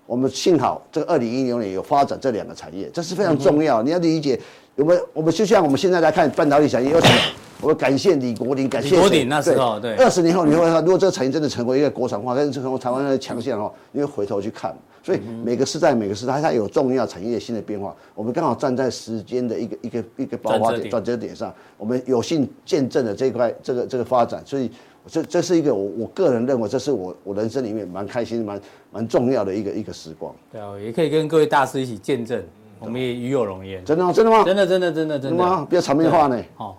我们幸好这个二零一六年有发展这两个产业，这是非常重要。你要理解，我们我们就像我们现在来看半导体产业，有什么？<coughs> 我们感谢李国鼎，感谢李国鼎那时候对。二十年后你会看，如果这个产业真的成为一个国产化，但是成为台湾的强项哦，你会回头去看。所以每个时代每个时代它有重要产业新的变化，我们刚好站在时间的一个一个一个爆发点转折点上，我们有幸见证了这一块这个这个发展，所以。这这是一个我我个人认为，这是我我人生里面蛮开心、蛮蛮重要的一个一个时光。对啊，也可以跟各位大师一起见证，我们也与有荣焉。真的吗？真的吗？真的真的真的真的吗？比较场面化呢。哦，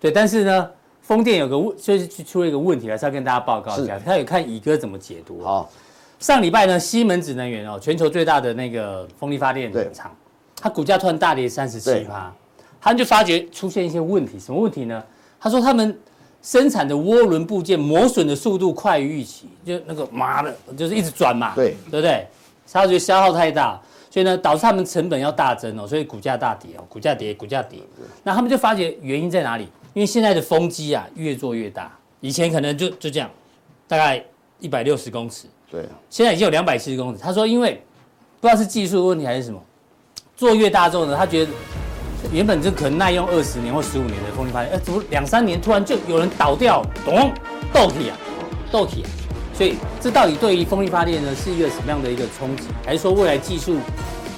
对，但是呢，风电有个问，就是出了一个问题，还是要跟大家报告一下。他有看乙哥怎么解读。好，上礼拜呢，西门子能源哦，全球最大的那个风力发电厂，它股价突然大跌三十七趴，他们就发觉出现一些问题，什么问题呢？他说他们。生产的涡轮部件磨损的速度快于预期，就那个妈的，就是一直转嘛，对对不对？他觉得消耗太大，所以呢，导致他们成本要大增哦，所以股价大跌哦，股价跌，股价跌。那他们就发觉原因在哪里？因为现在的风机啊越做越大，以前可能就就这样，大概一百六十公尺，对，现在已经有两百七十公尺。他说，因为不知道是技术的问题还是什么，做越大之后呢，他觉得。原本就可能耐用二十年或十五年的风力发电，哎，怎么两三年突然就有人倒掉，咚，倒体啊，倒体啊，所以这到底对于风力发电呢是一个什么样的一个冲击？还是说未来技术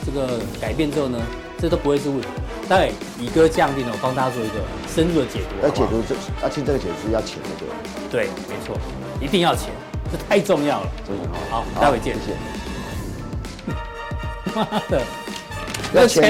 这个改变之后呢，这都不会是问题？待会乙哥降定了，我帮大家做一个深入的解读。要解读这，而且这个解读要钱的对。对，没错，一定要钱，这太重要了。真的好，好，待会见。谢谢。<laughs> 妈的，要钱。